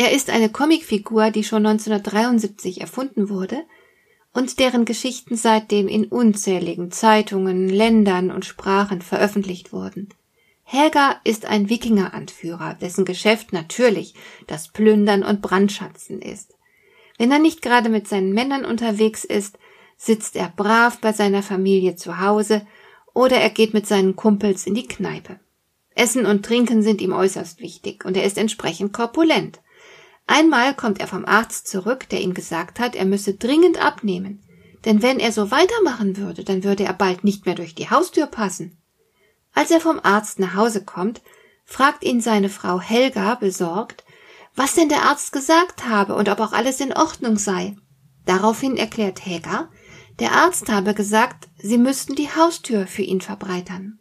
Er ist eine Comicfigur, die schon 1973 erfunden wurde und deren Geschichten seitdem in unzähligen Zeitungen, Ländern und Sprachen veröffentlicht wurden. Helga ist ein Wikingeranführer, dessen Geschäft natürlich das Plündern und Brandschatzen ist. Wenn er nicht gerade mit seinen Männern unterwegs ist, sitzt er brav bei seiner Familie zu Hause oder er geht mit seinen Kumpels in die Kneipe. Essen und Trinken sind ihm äußerst wichtig und er ist entsprechend korpulent. Einmal kommt er vom Arzt zurück, der ihm gesagt hat, er müsse dringend abnehmen, denn wenn er so weitermachen würde, dann würde er bald nicht mehr durch die Haustür passen. Als er vom Arzt nach Hause kommt, fragt ihn seine Frau Helga besorgt, was denn der Arzt gesagt habe und ob auch alles in Ordnung sei. Daraufhin erklärt Helga, der Arzt habe gesagt, sie müssten die Haustür für ihn verbreitern.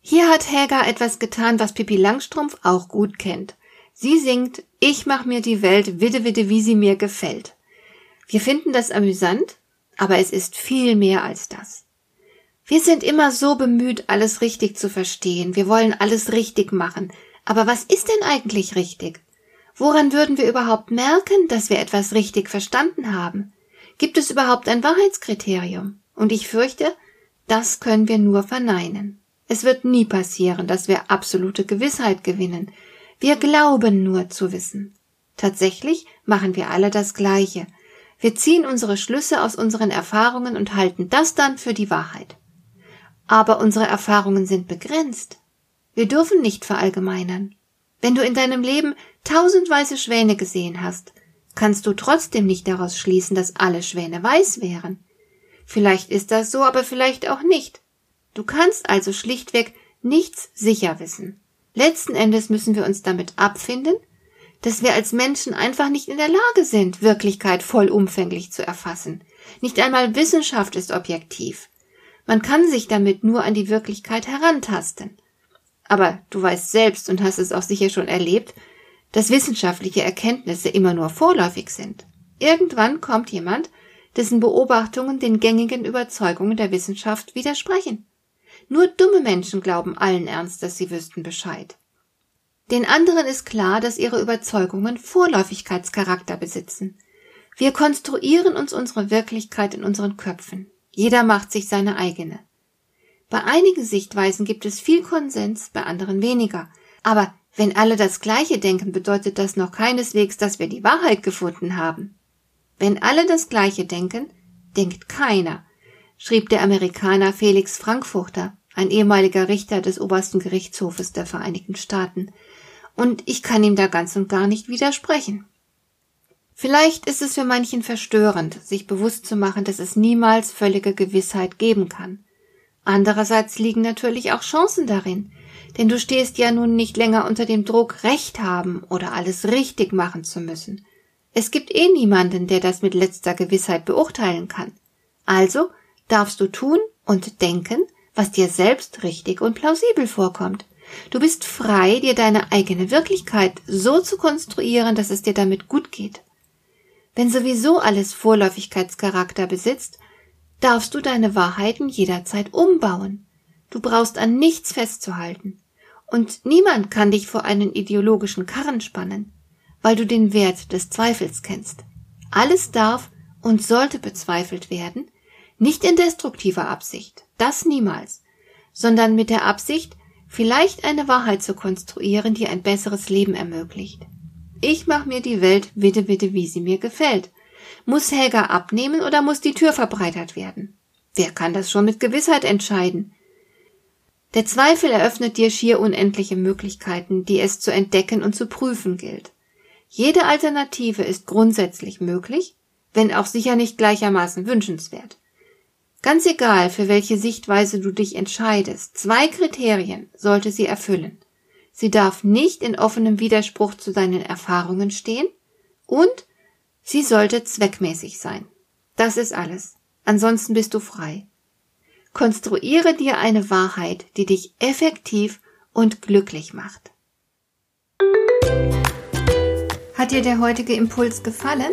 Hier hat Helga etwas getan, was Pippi Langstrumpf auch gut kennt. Sie singt Ich mach mir die Welt widde widde wie sie mir gefällt. Wir finden das amüsant, aber es ist viel mehr als das. Wir sind immer so bemüht, alles richtig zu verstehen. Wir wollen alles richtig machen. Aber was ist denn eigentlich richtig? Woran würden wir überhaupt merken, dass wir etwas richtig verstanden haben? Gibt es überhaupt ein Wahrheitskriterium? Und ich fürchte, das können wir nur verneinen. Es wird nie passieren, dass wir absolute Gewissheit gewinnen. Wir glauben nur zu wissen. Tatsächlich machen wir alle das Gleiche. Wir ziehen unsere Schlüsse aus unseren Erfahrungen und halten das dann für die Wahrheit. Aber unsere Erfahrungen sind begrenzt. Wir dürfen nicht verallgemeinern. Wenn du in deinem Leben tausend weiße Schwäne gesehen hast, kannst du trotzdem nicht daraus schließen, dass alle Schwäne weiß wären. Vielleicht ist das so, aber vielleicht auch nicht. Du kannst also schlichtweg nichts sicher wissen. Letzten Endes müssen wir uns damit abfinden, dass wir als Menschen einfach nicht in der Lage sind, Wirklichkeit vollumfänglich zu erfassen. Nicht einmal Wissenschaft ist objektiv. Man kann sich damit nur an die Wirklichkeit herantasten. Aber du weißt selbst und hast es auch sicher schon erlebt, dass wissenschaftliche Erkenntnisse immer nur vorläufig sind. Irgendwann kommt jemand, dessen Beobachtungen den gängigen Überzeugungen der Wissenschaft widersprechen. Nur dumme Menschen glauben allen Ernst, dass sie wüssten Bescheid. Den anderen ist klar, dass ihre Überzeugungen Vorläufigkeitscharakter besitzen. Wir konstruieren uns unsere Wirklichkeit in unseren Köpfen. Jeder macht sich seine eigene. Bei einigen Sichtweisen gibt es viel Konsens, bei anderen weniger. Aber wenn alle das Gleiche denken, bedeutet das noch keineswegs, dass wir die Wahrheit gefunden haben. Wenn alle das Gleiche denken, denkt keiner, schrieb der Amerikaner Felix Frankfurter, ein ehemaliger Richter des obersten Gerichtshofes der Vereinigten Staaten, und ich kann ihm da ganz und gar nicht widersprechen. Vielleicht ist es für manchen verstörend, sich bewusst zu machen, dass es niemals völlige Gewissheit geben kann. Andererseits liegen natürlich auch Chancen darin, denn du stehst ja nun nicht länger unter dem Druck, Recht haben oder alles richtig machen zu müssen. Es gibt eh niemanden, der das mit letzter Gewissheit beurteilen kann. Also darfst du tun und denken, was dir selbst richtig und plausibel vorkommt. Du bist frei, dir deine eigene Wirklichkeit so zu konstruieren, dass es dir damit gut geht. Wenn sowieso alles Vorläufigkeitscharakter besitzt, darfst du deine Wahrheiten jederzeit umbauen. Du brauchst an nichts festzuhalten. Und niemand kann dich vor einen ideologischen Karren spannen, weil du den Wert des Zweifels kennst. Alles darf und sollte bezweifelt werden, nicht in destruktiver Absicht, das niemals, sondern mit der Absicht, vielleicht eine Wahrheit zu konstruieren, die ein besseres Leben ermöglicht. Ich mach mir die Welt bitte bitte, wie sie mir gefällt. Muss Helga abnehmen oder muss die Tür verbreitert werden? Wer kann das schon mit Gewissheit entscheiden? Der Zweifel eröffnet dir schier unendliche Möglichkeiten, die es zu entdecken und zu prüfen gilt. Jede Alternative ist grundsätzlich möglich, wenn auch sicher nicht gleichermaßen wünschenswert. Ganz egal, für welche Sichtweise du dich entscheidest, zwei Kriterien sollte sie erfüllen. Sie darf nicht in offenem Widerspruch zu deinen Erfahrungen stehen und Sie sollte zweckmäßig sein. Das ist alles. Ansonsten bist du frei. Konstruiere dir eine Wahrheit, die dich effektiv und glücklich macht. Hat dir der heutige Impuls gefallen?